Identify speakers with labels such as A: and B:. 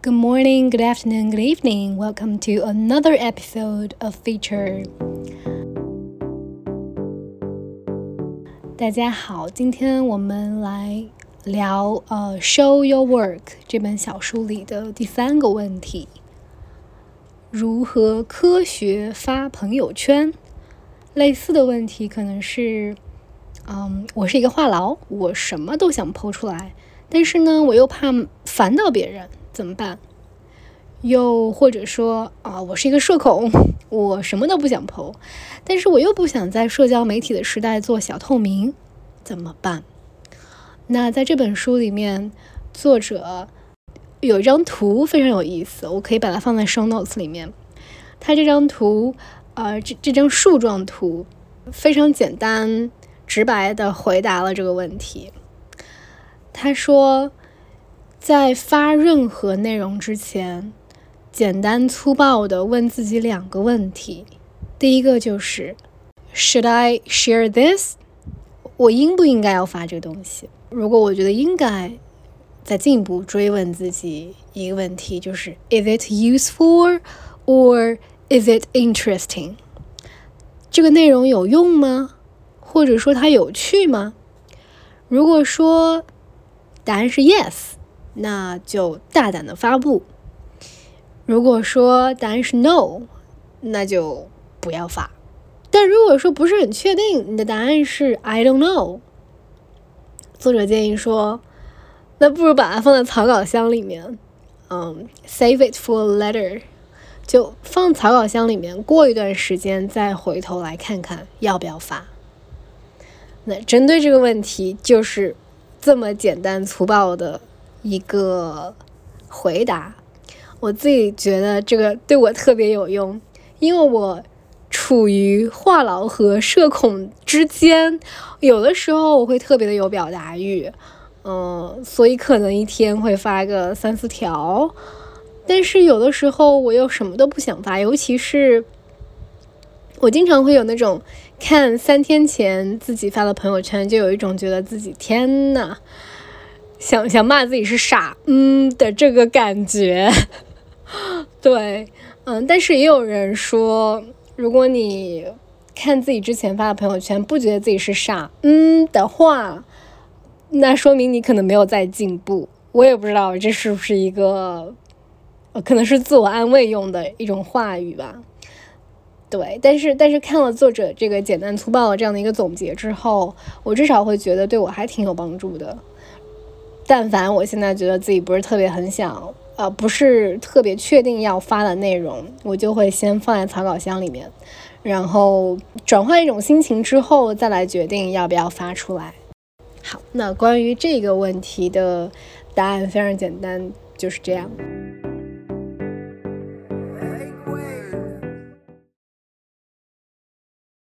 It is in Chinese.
A: Good morning, good afternoon, good evening. Welcome to another episode of Feature. 大家好，今天我们来聊呃《Show Your Work》这本小书里的第三个问题：如何科学发朋友圈？类似的问题可能是，嗯，我是一个话痨，我什么都想抛出来，但是呢，我又怕烦到别人。怎么办？又或者说啊，我是一个社恐，我什么都不想剖，但是我又不想在社交媒体的时代做小透明，怎么办？那在这本书里面，作者有一张图非常有意思，我可以把它放在 show notes 里面。它这张图，呃，这这张树状图非常简单直白的回答了这个问题。他说。在发任何内容之前，简单粗暴的问自己两个问题。第一个就是，Should I share this？我应不应该要发这个东西？如果我觉得应该，再进一步追问自己一个问题，就是 Is it useful or is it interesting？这个内容有用吗？或者说它有趣吗？如果说答案是 Yes。那就大胆的发布。如果说答案是 no，那就不要发。但如果说不是很确定，你的答案是 I don't know，作者建议说，那不如把它放在草稿箱里面，嗯，save it for letter，就放草稿箱里面，过一段时间再回头来看看要不要发。那针对这个问题，就是这么简单粗暴的。一个回答，我自己觉得这个对我特别有用，因为我处于话痨和社恐之间，有的时候我会特别的有表达欲，嗯，所以可能一天会发个三四条，但是有的时候我又什么都不想发，尤其是我经常会有那种看三天前自己发的朋友圈，就有一种觉得自己天呐。想想骂自己是傻，嗯的这个感觉，对，嗯，但是也有人说，如果你看自己之前发的朋友圈，不觉得自己是傻，嗯的话，那说明你可能没有在进步。我也不知道这是不是一个，可能是自我安慰用的一种话语吧。对，但是但是看了作者这个简单粗暴的这样的一个总结之后，我至少会觉得对我还挺有帮助的。但凡我现在觉得自己不是特别很想，呃，不是特别确定要发的内容，我就会先放在草稿箱里面，然后转换一种心情之后，再来决定要不要发出来。好，那关于这个问题的答案非常简单，就是这样。